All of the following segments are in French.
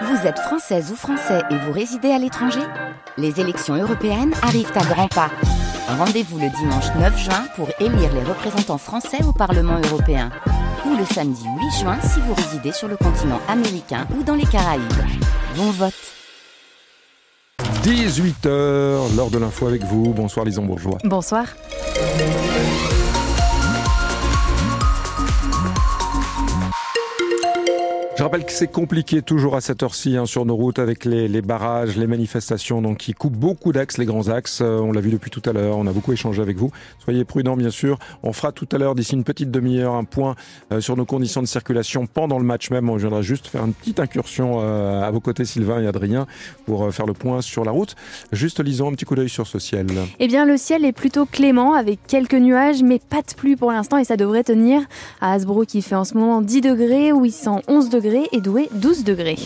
Vous êtes française ou français et vous résidez à l'étranger Les élections européennes arrivent à grands pas. Rendez-vous le dimanche 9 juin pour élire les représentants français au Parlement européen. Ou le samedi 8 juin si vous résidez sur le continent américain ou dans les Caraïbes. Bon vote 18h, l'heure de l'info avec vous. Bonsoir Lison Bourgeois. Bonsoir. Je rappelle que c'est compliqué toujours à cette heure-ci hein, sur nos routes avec les, barrages, les manifestations donc qui coupent beaucoup d'axes, les grands axes. Euh, on l'a vu depuis tout à l'heure, on a beaucoup échangé avec vous. Soyez prudents bien sûr. On fera tout à l'heure d'ici une petite demi-heure un point euh, sur nos conditions de circulation pendant le match même. On viendra juste faire une petite incursion euh, à vos côtés Sylvain et Adrien pour faire le point sur la route. Juste lisons un petit coup d'œil sur ce ciel. Eh bien le ciel est plutôt clément avec quelques nuages mais pas de pluie pour l'instant et ça devrait tenir. À Hasbro qui fait en ce moment 10 degrés, 811 degrés et Douai 12 degrés.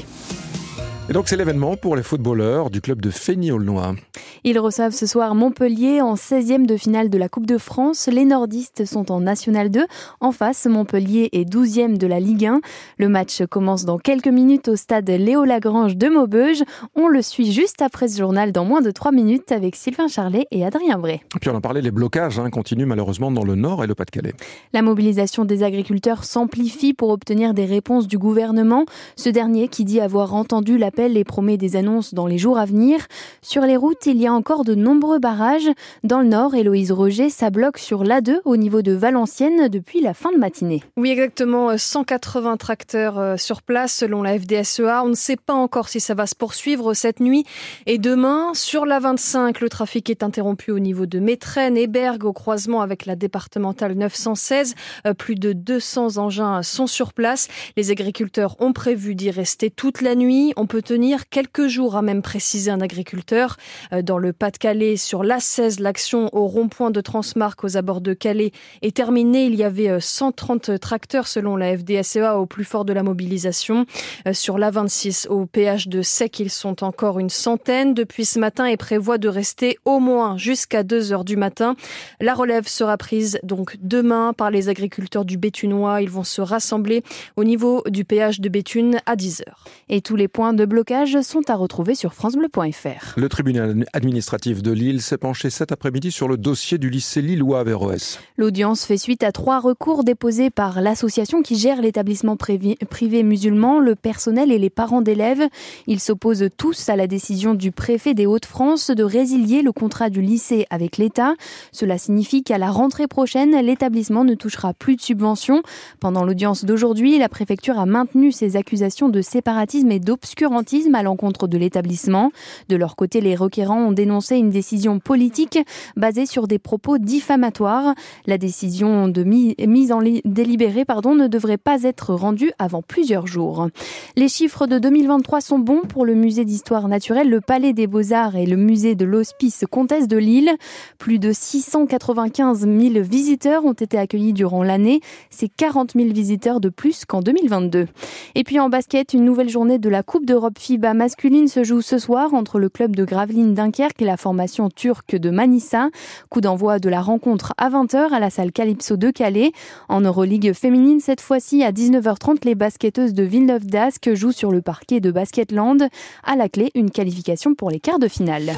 Et donc c'est l'événement pour les footballeurs du club de Fény-Aulnois. Ils reçoivent ce soir Montpellier en 16e de finale de la Coupe de France. Les nordistes sont en National 2. En face, Montpellier est 12e de la Ligue 1. Le match commence dans quelques minutes au stade Léo Lagrange de Maubeuge. On le suit juste après ce journal dans moins de 3 minutes avec Sylvain Charlet et Adrien Bray. Et puis on en parlait, les blocages hein, continuent malheureusement dans le nord et le Pas-de-Calais. La mobilisation des agriculteurs s'amplifie pour obtenir des réponses du gouvernement. Ce dernier qui dit avoir entendu la et promet des annonces dans les jours à venir. Sur les routes, il y a encore de nombreux barrages. Dans le nord, Héloïse Roger, ça bloque sur l'A2 au niveau de Valenciennes depuis la fin de matinée. Oui, exactement. 180 tracteurs euh, sur place selon la FDSEA. On ne sait pas encore si ça va se poursuivre cette nuit et demain. Sur la 25, le trafic est interrompu au niveau de Métrennes et Bergue au croisement avec la départementale 916. Euh, plus de 200 engins sont sur place. Les agriculteurs ont prévu d'y rester toute la nuit. On peut tenir quelques jours, a même précisé un agriculteur. Euh, dans le Pas-de-Calais, sur l'A16, l'action au rond-point de Transmarc aux abords de Calais est terminée. Il y avait 130 euh, tracteurs selon la FDSEA au plus fort de la mobilisation. Euh, sur l'A26, au péage de Sec, ils sont encore une centaine depuis ce matin et prévoient de rester au moins jusqu'à 2 heures du matin. La relève sera prise donc demain par les agriculteurs du Béthunois. Ils vont se rassembler au niveau du péage de Béthune à 10 heures. Et tous les points de blocages sont à retrouver sur francebleu.fr. Le tribunal administratif de Lille s'est penché cet après-midi sur le dossier du lycée lillois Averroès. L'audience fait suite à trois recours déposés par l'association qui gère l'établissement privé musulman, le personnel et les parents d'élèves. Ils s'opposent tous à la décision du préfet des Hauts-de-France de résilier le contrat du lycée avec l'État. Cela signifie qu'à la rentrée prochaine, l'établissement ne touchera plus de subventions. Pendant l'audience d'aujourd'hui, la préfecture a maintenu ses accusations de séparatisme et d'obscurantisme à l'encontre de l'établissement. De leur côté, les requérants ont dénoncé une décision politique basée sur des propos diffamatoires. La décision de mise en délibéré pardon, ne devrait pas être rendue avant plusieurs jours. Les chiffres de 2023 sont bons pour le musée d'histoire naturelle, le Palais des Beaux-Arts et le musée de l'Hospice Comtesse de Lille. Plus de 695 000 visiteurs ont été accueillis durant l'année. C'est 40 000 visiteurs de plus qu'en 2022. Et puis en basket, une nouvelle journée de la Coupe d'Europe FIBA masculine se joue ce soir entre le club de Gravelines Dunkerque et la formation turque de Manissa. Coup d'envoi de la rencontre à 20h à la salle Calypso de Calais. En Euroligue féminine, cette fois-ci à 19h30, les basketteuses de Villeneuve d'Ascq jouent sur le parquet de Basketland. À la clé, une qualification pour les quarts de finale.